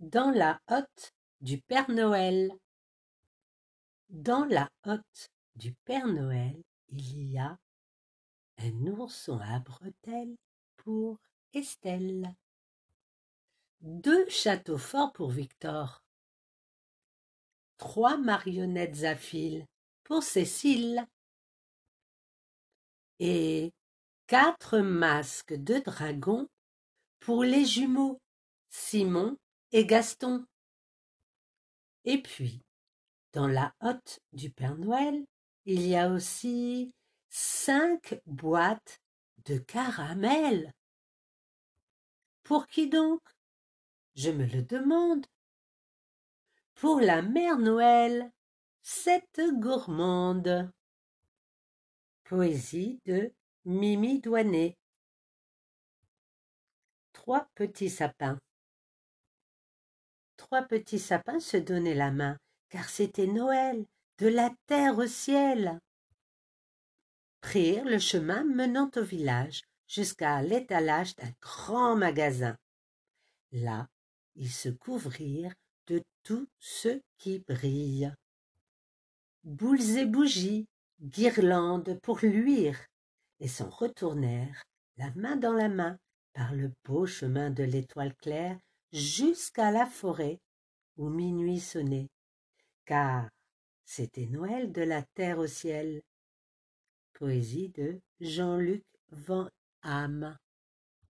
Dans la hotte du Père Noël. Dans la hotte du Père Noël, il y a un ourson à bretelles pour Estelle, deux châteaux forts pour Victor, trois marionnettes à fil pour Cécile. Et quatre masques de dragon pour les jumeaux Simon et Gaston. Et puis, dans la hotte du Père Noël, il y a aussi cinq boîtes de caramel. Pour qui donc? Je me le demande. Pour la mère Noël, cette gourmande. Poésie de Mimi Douanet. Trois petits sapins trois petits sapins se donnaient la main, car c'était Noël, de la terre au ciel. Prirent le chemin menant au village jusqu'à l'étalage d'un grand magasin. Là, ils se couvrirent de tout ce qui brille. Boules et bougies, guirlandes pour luire, et s'en retournèrent, la main dans la main, par le beau chemin de l'étoile claire jusqu'à la forêt où minuit sonnait, car c'était Noël de la terre au ciel. Poésie de Jean-Luc Van Hamme.